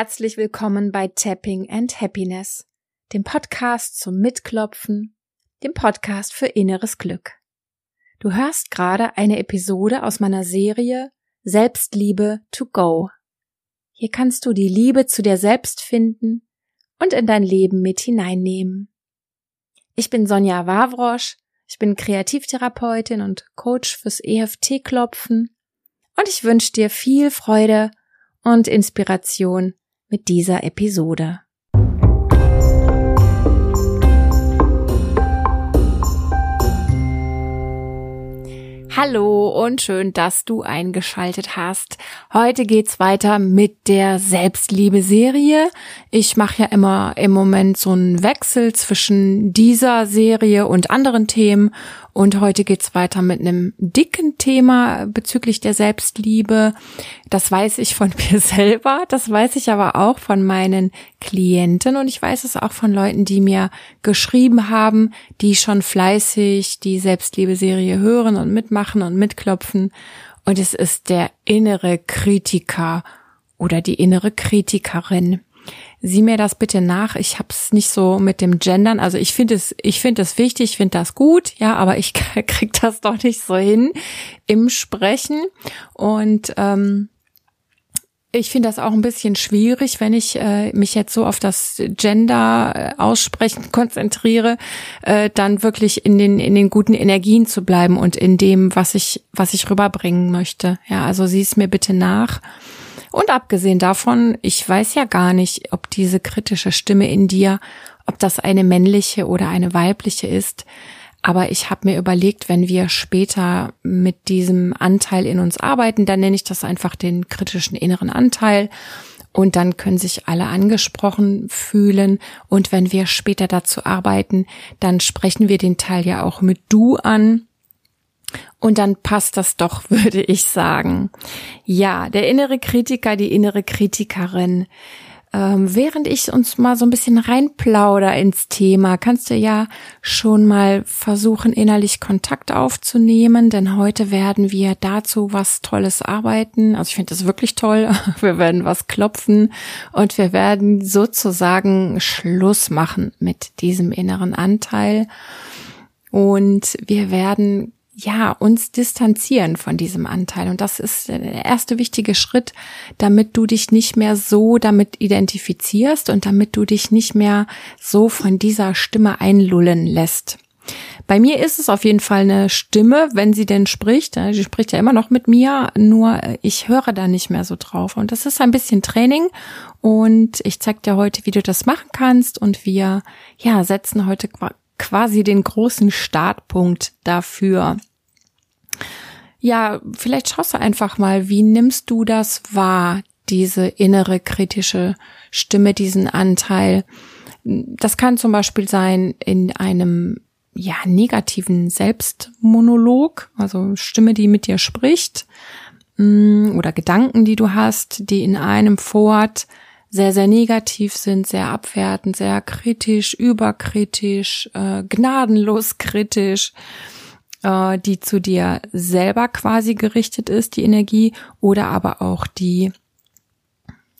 herzlich willkommen bei Tapping and Happiness, dem Podcast zum Mitklopfen, dem Podcast für inneres Glück. Du hörst gerade eine Episode aus meiner Serie Selbstliebe to go. Hier kannst du die Liebe zu dir selbst finden und in dein Leben mit hineinnehmen. Ich bin Sonja Wawrosch, ich bin Kreativtherapeutin und Coach fürs EFT-Klopfen und ich wünsche dir viel Freude und Inspiration mit dieser Episode. Hallo und schön, dass du eingeschaltet hast. Heute geht's weiter mit der Selbstliebe-Serie. Ich mache ja immer im Moment so einen Wechsel zwischen dieser Serie und anderen Themen und heute geht's weiter mit einem dicken Thema bezüglich der Selbstliebe. Das weiß ich von mir selber, das weiß ich aber auch von meinen Klienten und ich weiß es auch von Leuten, die mir geschrieben haben, die schon fleißig die Selbstliebe-Serie hören und mitmachen und mitklopfen. Und es ist der innere Kritiker oder die innere Kritikerin sieh mir das bitte nach. Ich habe es nicht so mit dem Gendern. Also ich finde es, ich finde es wichtig, ich finde das gut, ja, aber ich krieg das doch nicht so hin im Sprechen. Und ähm, ich finde das auch ein bisschen schwierig, wenn ich äh, mich jetzt so auf das Gender äh, aussprechen konzentriere, äh, dann wirklich in den in den guten Energien zu bleiben und in dem, was ich was ich rüberbringen möchte. Ja, also sieh es mir bitte nach. Und abgesehen davon, ich weiß ja gar nicht, ob diese kritische Stimme in dir, ob das eine männliche oder eine weibliche ist. Aber ich habe mir überlegt, wenn wir später mit diesem Anteil in uns arbeiten, dann nenne ich das einfach den kritischen inneren Anteil. Und dann können sich alle angesprochen fühlen. Und wenn wir später dazu arbeiten, dann sprechen wir den Teil ja auch mit du an. Und dann passt das doch, würde ich sagen. Ja, der innere Kritiker, die innere Kritikerin. Ähm, während ich uns mal so ein bisschen reinplauder ins Thema, kannst du ja schon mal versuchen, innerlich Kontakt aufzunehmen, denn heute werden wir dazu was Tolles arbeiten. Also ich finde das wirklich toll. Wir werden was klopfen und wir werden sozusagen Schluss machen mit diesem inneren Anteil. Und wir werden ja, uns distanzieren von diesem Anteil. Und das ist der erste wichtige Schritt, damit du dich nicht mehr so damit identifizierst und damit du dich nicht mehr so von dieser Stimme einlullen lässt. Bei mir ist es auf jeden Fall eine Stimme, wenn sie denn spricht. Sie spricht ja immer noch mit mir, nur ich höre da nicht mehr so drauf. Und das ist ein bisschen Training. Und ich zeige dir heute, wie du das machen kannst. Und wir, ja, setzen heute quasi den großen Startpunkt dafür. Ja, vielleicht schaust du einfach mal, wie nimmst du das wahr, diese innere kritische Stimme, diesen Anteil. Das kann zum Beispiel sein in einem ja negativen Selbstmonolog, also Stimme, die mit dir spricht, mm, oder Gedanken, die du hast, die in einem Fort sehr, sehr negativ sind, sehr abwertend, sehr kritisch, überkritisch, äh, gnadenlos kritisch äh, die zu dir selber quasi gerichtet ist, die Energie, oder aber auch die,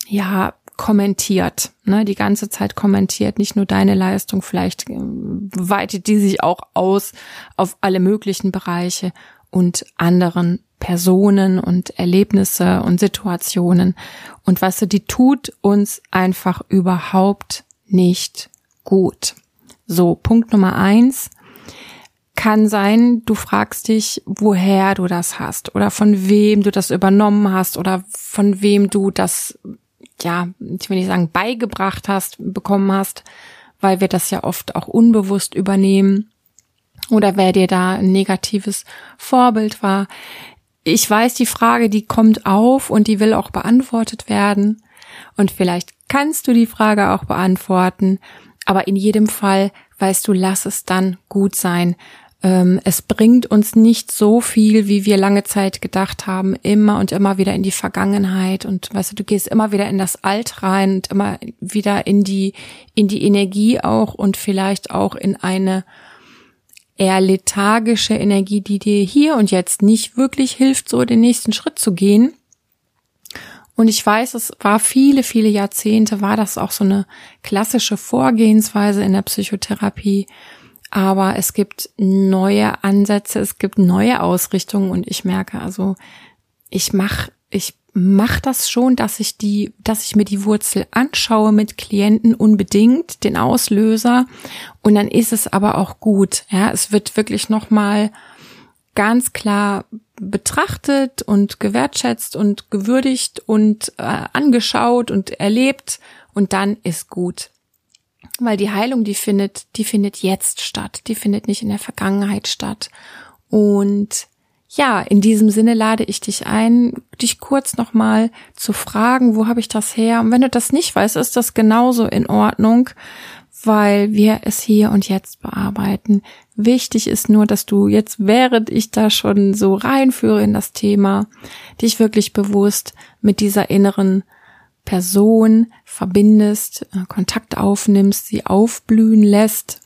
ja, kommentiert, ne, die ganze Zeit kommentiert, nicht nur deine Leistung, vielleicht äh, weitet die sich auch aus auf alle möglichen Bereiche und anderen Personen und Erlebnisse und Situationen. Und weißt du, die tut uns einfach überhaupt nicht gut. So, Punkt Nummer eins kann sein, du fragst dich, woher du das hast oder von wem du das übernommen hast oder von wem du das, ja, ich will nicht sagen, beigebracht hast, bekommen hast, weil wir das ja oft auch unbewusst übernehmen oder wer dir da ein negatives Vorbild war. Ich weiß, die Frage, die kommt auf und die will auch beantwortet werden. Und vielleicht kannst du die Frage auch beantworten. Aber in jedem Fall weißt du, lass es dann gut sein, ähm, es bringt uns nicht so viel, wie wir lange Zeit gedacht haben, immer und immer wieder in die Vergangenheit und weißt du, du gehst immer wieder in das Alt rein und immer wieder in die, in die Energie auch und vielleicht auch in eine eher lethargische Energie, die dir hier und jetzt nicht wirklich hilft, so den nächsten Schritt zu gehen. Und ich weiß, es war viele, viele Jahrzehnte, war das auch so eine klassische Vorgehensweise in der Psychotherapie. Aber es gibt neue Ansätze, es gibt neue Ausrichtungen und ich merke also, ich mache ich mach das schon, dass ich die, dass ich mir die Wurzel anschaue mit Klienten unbedingt, den Auslöser. Und dann ist es aber auch gut. Ja, es wird wirklich nochmal ganz klar betrachtet und gewertschätzt und gewürdigt und äh, angeschaut und erlebt und dann ist gut. Weil die Heilung, die findet, die findet jetzt statt. Die findet nicht in der Vergangenheit statt. Und ja, in diesem Sinne lade ich dich ein, dich kurz nochmal zu fragen, wo habe ich das her? Und wenn du das nicht weißt, ist das genauso in Ordnung, weil wir es hier und jetzt bearbeiten. Wichtig ist nur, dass du jetzt, während ich da schon so reinführe in das Thema, dich wirklich bewusst mit dieser inneren Person verbindest, äh, Kontakt aufnimmst, sie aufblühen lässt,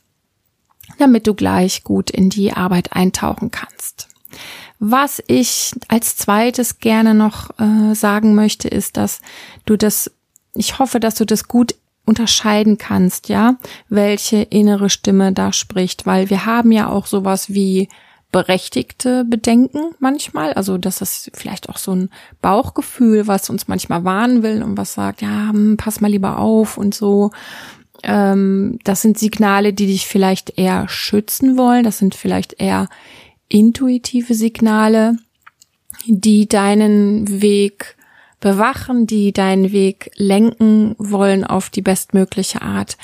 damit du gleich gut in die Arbeit eintauchen kannst. Was ich als zweites gerne noch äh, sagen möchte, ist, dass du das, ich hoffe, dass du das gut unterscheiden kannst, ja, welche innere Stimme da spricht, weil wir haben ja auch sowas wie berechtigte Bedenken manchmal, also das ist vielleicht auch so ein Bauchgefühl, was uns manchmal warnen will und was sagt, ja, hm, pass mal lieber auf und so. Ähm, das sind Signale, die dich vielleicht eher schützen wollen, das sind vielleicht eher intuitive Signale, die deinen Weg bewachen, die deinen Weg lenken wollen auf die bestmögliche Art.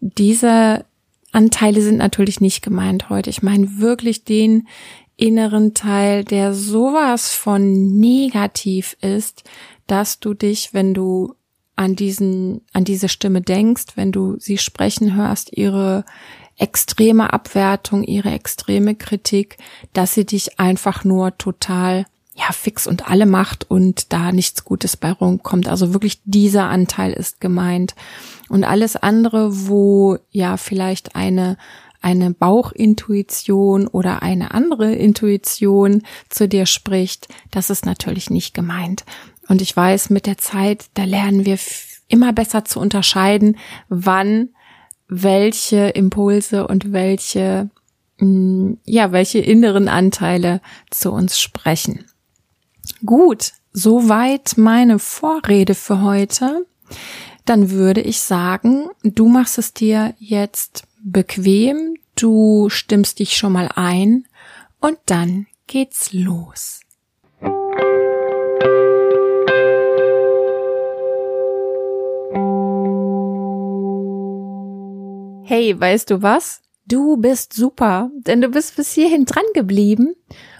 Diese Anteile sind natürlich nicht gemeint heute. Ich meine wirklich den inneren Teil, der sowas von negativ ist, dass du dich, wenn du an diesen, an diese Stimme denkst, wenn du sie sprechen hörst, ihre extreme Abwertung, ihre extreme Kritik, dass sie dich einfach nur total ja fix und alle macht und da nichts Gutes bei rumkommt. Also wirklich dieser Anteil ist gemeint und alles andere, wo ja vielleicht eine eine Bauchintuition oder eine andere Intuition zu dir spricht, das ist natürlich nicht gemeint. Und ich weiß, mit der Zeit, da lernen wir immer besser zu unterscheiden, wann welche Impulse und welche, mm, ja, welche inneren Anteile zu uns sprechen. Gut, soweit meine Vorrede für heute. Dann würde ich sagen, du machst es dir jetzt bequem, du stimmst dich schon mal ein und dann geht's los. Hey, weißt du was? Du bist super, denn du bist bis hierhin dran geblieben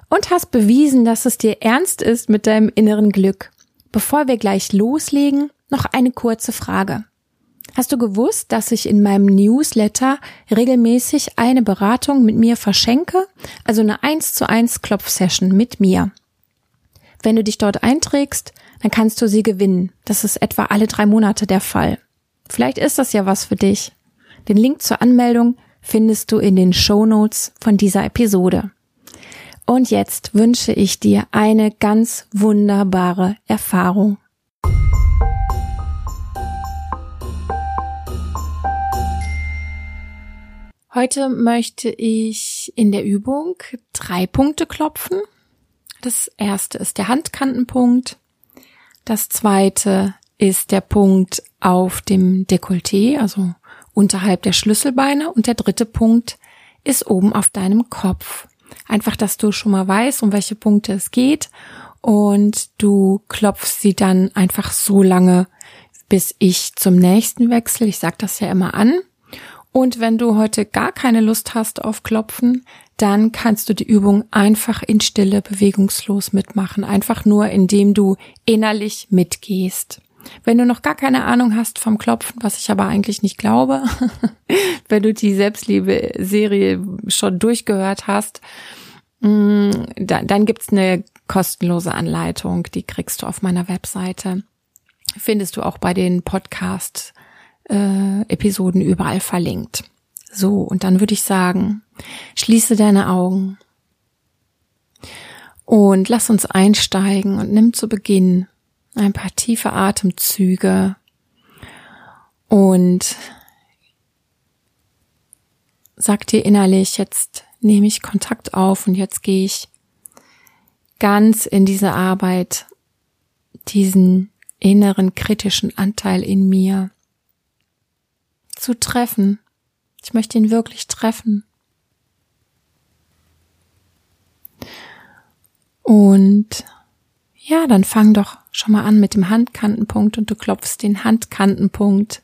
und hast bewiesen, dass es dir ernst ist mit deinem inneren Glück. Bevor wir gleich loslegen, noch eine kurze Frage. Hast du gewusst, dass ich in meinem Newsletter regelmäßig eine Beratung mit mir verschenke? Also eine 1 zu 1 Klopfsession mit mir. Wenn du dich dort einträgst, dann kannst du sie gewinnen. Das ist etwa alle drei Monate der Fall. Vielleicht ist das ja was für dich. Den Link zur Anmeldung findest du in den Show Notes von dieser Episode. Und jetzt wünsche ich dir eine ganz wunderbare Erfahrung. Heute möchte ich in der Übung drei Punkte klopfen. Das erste ist der Handkantenpunkt. Das zweite ist der Punkt auf dem Dekolleté, also unterhalb der Schlüsselbeine und der dritte Punkt ist oben auf deinem Kopf. Einfach, dass du schon mal weißt, um welche Punkte es geht und du klopfst sie dann einfach so lange, bis ich zum nächsten wechsle. Ich sag das ja immer an. Und wenn du heute gar keine Lust hast auf Klopfen, dann kannst du die Übung einfach in Stille bewegungslos mitmachen. Einfach nur, indem du innerlich mitgehst. Wenn du noch gar keine Ahnung hast vom Klopfen, was ich aber eigentlich nicht glaube, wenn du die Selbstliebe-Serie schon durchgehört hast, mm, dann, gibt's eine kostenlose Anleitung, die kriegst du auf meiner Webseite. Findest du auch bei den Podcast-Episoden äh, überall verlinkt. So, und dann würde ich sagen, schließe deine Augen und lass uns einsteigen und nimm zu Beginn ein paar tiefe Atemzüge und sag dir innerlich, jetzt nehme ich Kontakt auf und jetzt gehe ich ganz in diese Arbeit, diesen inneren kritischen Anteil in mir zu treffen. Ich möchte ihn wirklich treffen. Und ja, dann fang doch schon mal an mit dem Handkantenpunkt und du klopfst den Handkantenpunkt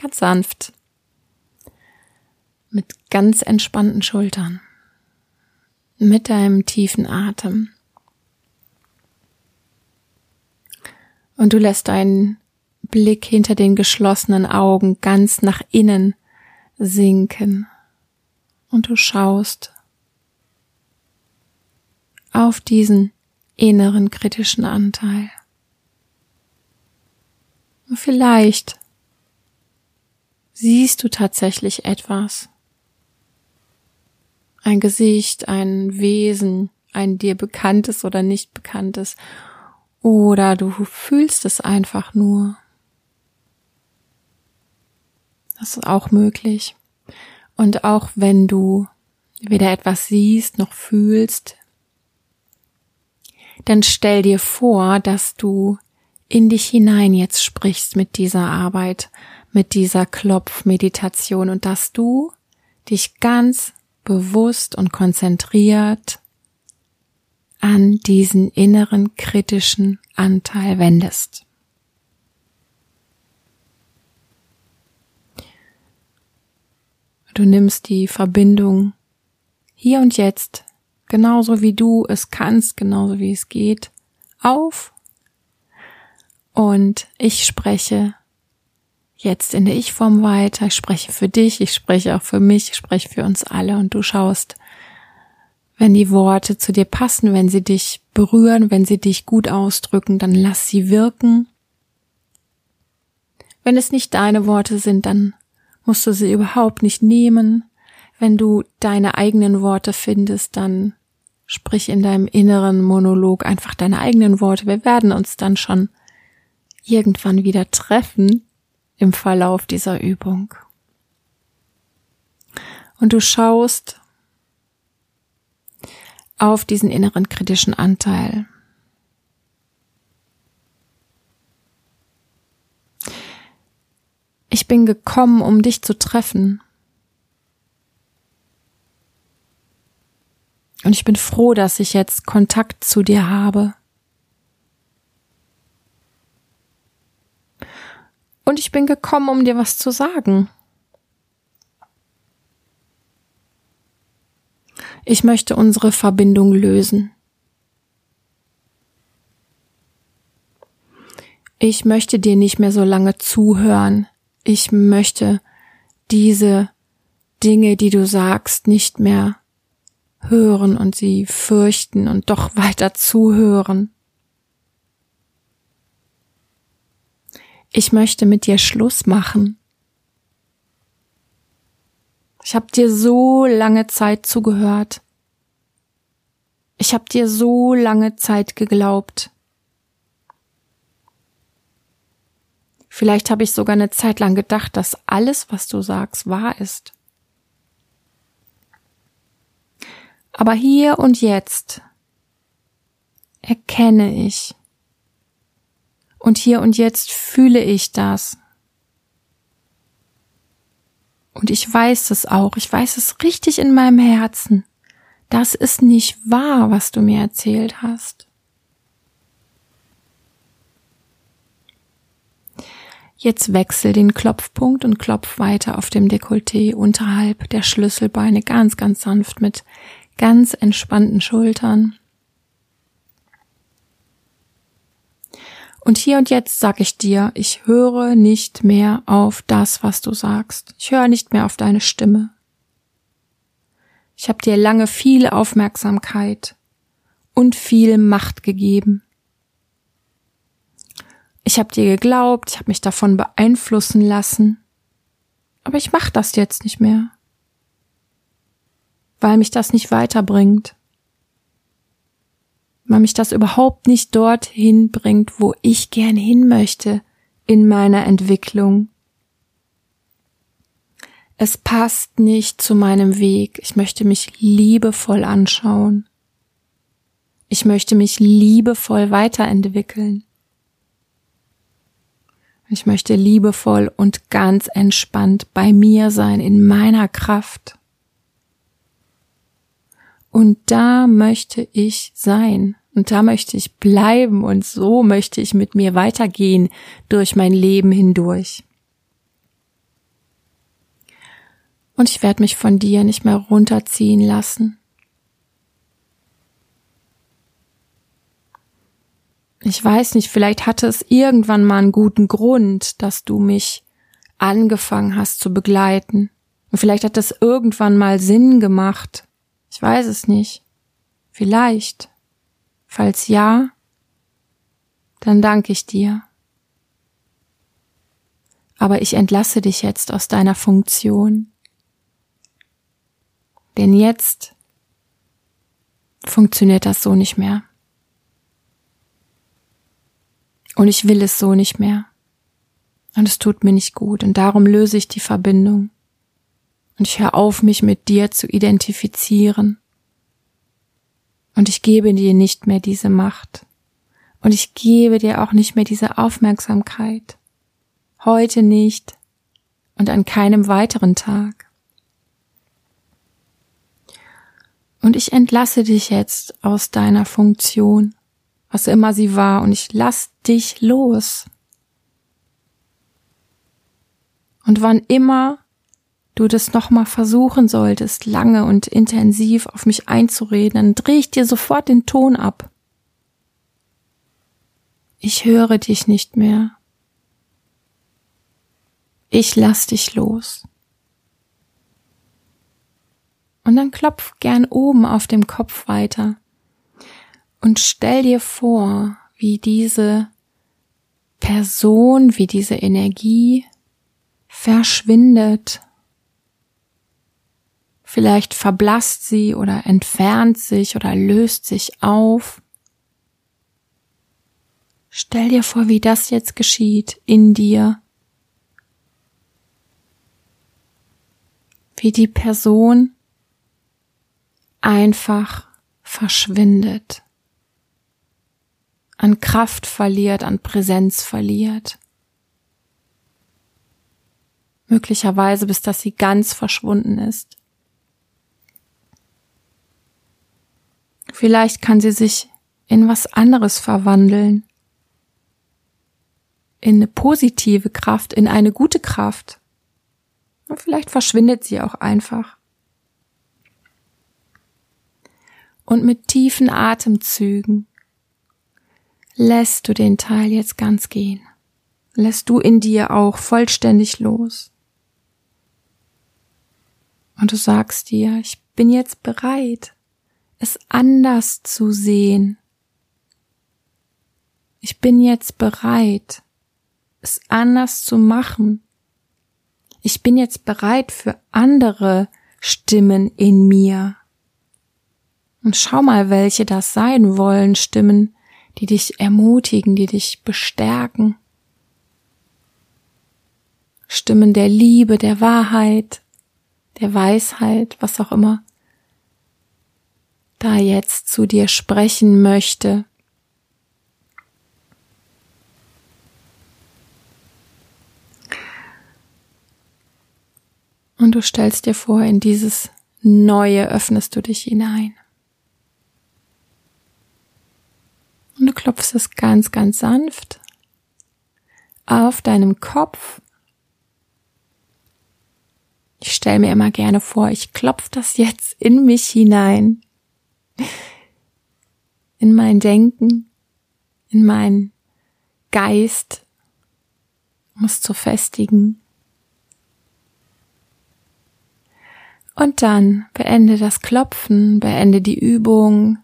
ganz sanft mit ganz entspannten Schultern, mit deinem tiefen Atem. Und du lässt deinen Blick hinter den geschlossenen Augen ganz nach innen sinken. Und du schaust auf diesen inneren kritischen Anteil. Und vielleicht siehst du tatsächlich etwas. Ein Gesicht, ein Wesen, ein dir bekanntes oder nicht bekanntes. Oder du fühlst es einfach nur. Das ist auch möglich. Und auch wenn du weder etwas siehst noch fühlst, dann stell dir vor, dass du in dich hinein jetzt sprichst mit dieser Arbeit, mit dieser Klopfmeditation und dass du dich ganz bewusst und konzentriert an diesen inneren kritischen Anteil wendest. Du nimmst die Verbindung hier und jetzt genauso wie du es kannst, genauso wie es geht, auf. Und ich spreche jetzt in der Ich-Form weiter. Ich spreche für dich, ich spreche auch für mich, ich spreche für uns alle und du schaust, wenn die Worte zu dir passen, wenn sie dich berühren, wenn sie dich gut ausdrücken, dann lass sie wirken. Wenn es nicht deine Worte sind, dann musst du sie überhaupt nicht nehmen. Wenn du deine eigenen Worte findest, dann Sprich in deinem inneren Monolog einfach deine eigenen Worte. Wir werden uns dann schon irgendwann wieder treffen im Verlauf dieser Übung. Und du schaust auf diesen inneren kritischen Anteil. Ich bin gekommen, um dich zu treffen. Und ich bin froh, dass ich jetzt Kontakt zu dir habe. Und ich bin gekommen, um dir was zu sagen. Ich möchte unsere Verbindung lösen. Ich möchte dir nicht mehr so lange zuhören. Ich möchte diese Dinge, die du sagst, nicht mehr hören und sie fürchten und doch weiter zuhören. Ich möchte mit dir Schluss machen. Ich habe dir so lange Zeit zugehört. Ich habe dir so lange Zeit geglaubt. Vielleicht habe ich sogar eine Zeit lang gedacht, dass alles, was du sagst, wahr ist. Aber hier und jetzt erkenne ich. Und hier und jetzt fühle ich das. Und ich weiß es auch. Ich weiß es richtig in meinem Herzen. Das ist nicht wahr, was du mir erzählt hast. Jetzt wechsel den Klopfpunkt und klopf weiter auf dem Dekolleté unterhalb der Schlüsselbeine ganz, ganz sanft mit ganz entspannten Schultern. Und hier und jetzt sag ich dir, ich höre nicht mehr auf das, was du sagst. Ich höre nicht mehr auf deine Stimme. Ich habe dir lange viel Aufmerksamkeit und viel Macht gegeben. Ich habe dir geglaubt, ich habe mich davon beeinflussen lassen, aber ich mache das jetzt nicht mehr weil mich das nicht weiterbringt, weil mich das überhaupt nicht dorthin bringt, wo ich gern hin möchte in meiner Entwicklung. Es passt nicht zu meinem Weg. Ich möchte mich liebevoll anschauen. Ich möchte mich liebevoll weiterentwickeln. Ich möchte liebevoll und ganz entspannt bei mir sein, in meiner Kraft. Und da möchte ich sein. Und da möchte ich bleiben. Und so möchte ich mit mir weitergehen durch mein Leben hindurch. Und ich werde mich von dir nicht mehr runterziehen lassen. Ich weiß nicht, vielleicht hatte es irgendwann mal einen guten Grund, dass du mich angefangen hast zu begleiten. Und vielleicht hat das irgendwann mal Sinn gemacht. Ich weiß es nicht. Vielleicht. Falls ja, dann danke ich dir. Aber ich entlasse dich jetzt aus deiner Funktion. Denn jetzt funktioniert das so nicht mehr. Und ich will es so nicht mehr. Und es tut mir nicht gut. Und darum löse ich die Verbindung. Und ich höre auf, mich mit dir zu identifizieren. Und ich gebe dir nicht mehr diese Macht. Und ich gebe dir auch nicht mehr diese Aufmerksamkeit. Heute nicht und an keinem weiteren Tag. Und ich entlasse dich jetzt aus deiner Funktion was immer sie war, und ich lass dich los. Und wann immer du das nochmal versuchen solltest, lange und intensiv auf mich einzureden, dann dreh ich dir sofort den Ton ab. Ich höre dich nicht mehr. Ich lass dich los. Und dann klopf gern oben auf dem Kopf weiter. Und stell dir vor, wie diese Person, wie diese Energie verschwindet. Vielleicht verblasst sie oder entfernt sich oder löst sich auf. Stell dir vor, wie das jetzt geschieht in dir. Wie die Person einfach verschwindet an Kraft verliert, an Präsenz verliert. Möglicherweise bis dass sie ganz verschwunden ist. Vielleicht kann sie sich in was anderes verwandeln. In eine positive Kraft, in eine gute Kraft. Und vielleicht verschwindet sie auch einfach. Und mit tiefen Atemzügen lässt du den Teil jetzt ganz gehen. Lässt du in dir auch vollständig los. Und du sagst dir, ich bin jetzt bereit, es anders zu sehen. Ich bin jetzt bereit, es anders zu machen. Ich bin jetzt bereit für andere Stimmen in mir. Und schau mal, welche das sein wollen, Stimmen, die dich ermutigen, die dich bestärken. Stimmen der Liebe, der Wahrheit, der Weisheit, was auch immer da jetzt zu dir sprechen möchte. Und du stellst dir vor, in dieses Neue öffnest du dich hinein. Und du klopfst es ganz, ganz sanft auf deinem Kopf. Ich stelle mir immer gerne vor, ich klopfe das jetzt in mich hinein, in mein Denken, in meinen Geist, um es zu festigen. Und dann beende das Klopfen, beende die Übung,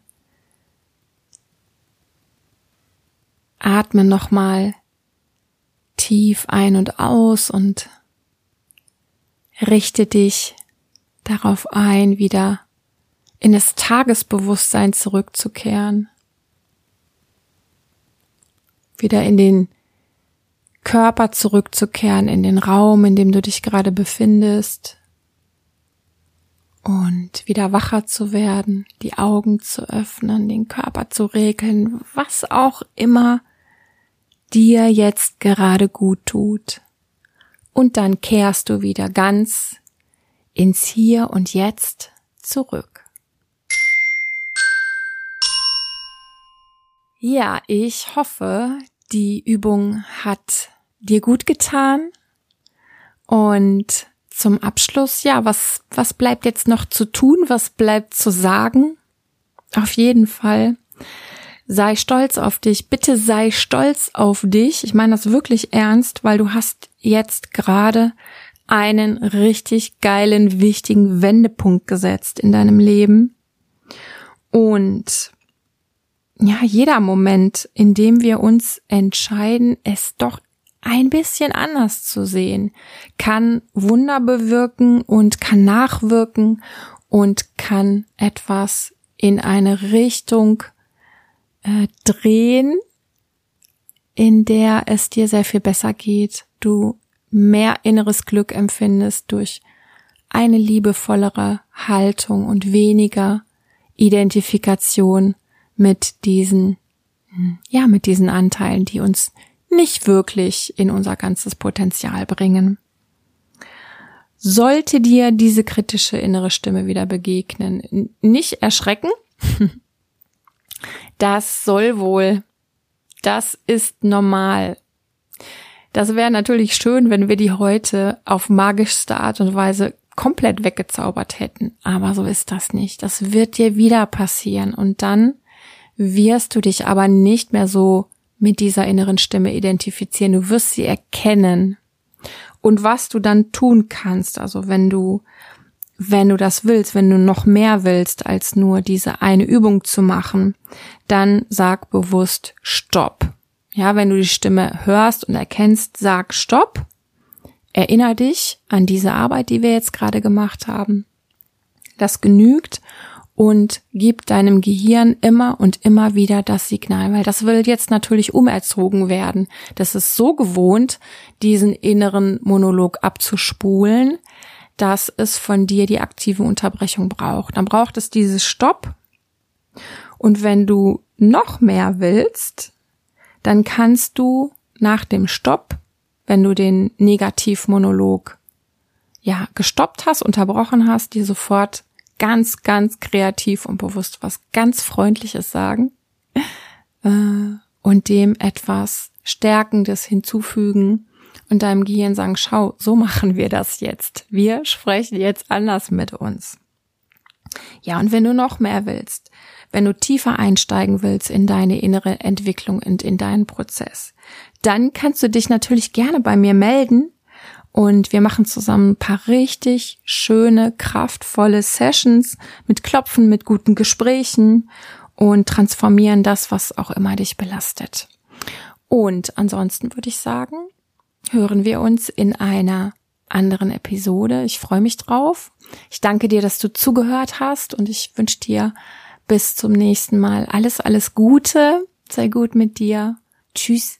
Atme nochmal tief ein und aus und richte dich darauf ein, wieder in das Tagesbewusstsein zurückzukehren, wieder in den Körper zurückzukehren, in den Raum, in dem du dich gerade befindest und wieder wacher zu werden, die Augen zu öffnen, den Körper zu regeln, was auch immer dir jetzt gerade gut tut. Und dann kehrst du wieder ganz ins Hier und Jetzt zurück. Ja, ich hoffe, die Übung hat dir gut getan und zum Abschluss, ja, was, was bleibt jetzt noch zu tun? Was bleibt zu sagen? Auf jeden Fall. Sei stolz auf dich. Bitte sei stolz auf dich. Ich meine das wirklich ernst, weil du hast jetzt gerade einen richtig geilen, wichtigen Wendepunkt gesetzt in deinem Leben. Und ja, jeder Moment, in dem wir uns entscheiden, es doch ein bisschen anders zu sehen, kann Wunder bewirken und kann nachwirken und kann etwas in eine Richtung äh, drehen, in der es dir sehr viel besser geht, du mehr inneres Glück empfindest durch eine liebevollere Haltung und weniger Identifikation mit diesen, ja, mit diesen Anteilen, die uns nicht wirklich in unser ganzes Potenzial bringen. Sollte dir diese kritische innere Stimme wieder begegnen, nicht erschrecken. Das soll wohl. Das ist normal. Das wäre natürlich schön, wenn wir die heute auf magischste Art und Weise komplett weggezaubert hätten. Aber so ist das nicht. Das wird dir wieder passieren. Und dann wirst du dich aber nicht mehr so mit dieser inneren Stimme identifizieren. Du wirst sie erkennen. Und was du dann tun kannst, also wenn du, wenn du das willst, wenn du noch mehr willst, als nur diese eine Übung zu machen, dann sag bewusst Stopp. Ja, wenn du die Stimme hörst und erkennst, sag Stopp. Erinner dich an diese Arbeit, die wir jetzt gerade gemacht haben. Das genügt und gib deinem Gehirn immer und immer wieder das Signal, weil das will jetzt natürlich umerzogen werden. Das ist so gewohnt, diesen inneren Monolog abzuspulen, dass es von dir die aktive Unterbrechung braucht. Dann braucht es dieses Stopp. Und wenn du noch mehr willst, dann kannst du nach dem Stopp, wenn du den Negativmonolog ja gestoppt hast, unterbrochen hast, dir sofort ganz, ganz kreativ und bewusst was ganz Freundliches sagen äh, und dem etwas Stärkendes hinzufügen und deinem Gehirn sagen, schau, so machen wir das jetzt. Wir sprechen jetzt anders mit uns. Ja, und wenn du noch mehr willst, wenn du tiefer einsteigen willst in deine innere Entwicklung und in deinen Prozess, dann kannst du dich natürlich gerne bei mir melden und wir machen zusammen ein paar richtig schöne, kraftvolle Sessions mit Klopfen, mit guten Gesprächen und transformieren das, was auch immer dich belastet. Und ansonsten würde ich sagen, hören wir uns in einer anderen Episode. Ich freue mich drauf. Ich danke dir, dass du zugehört hast und ich wünsche dir bis zum nächsten Mal alles, alles Gute. Sei gut mit dir. Tschüss.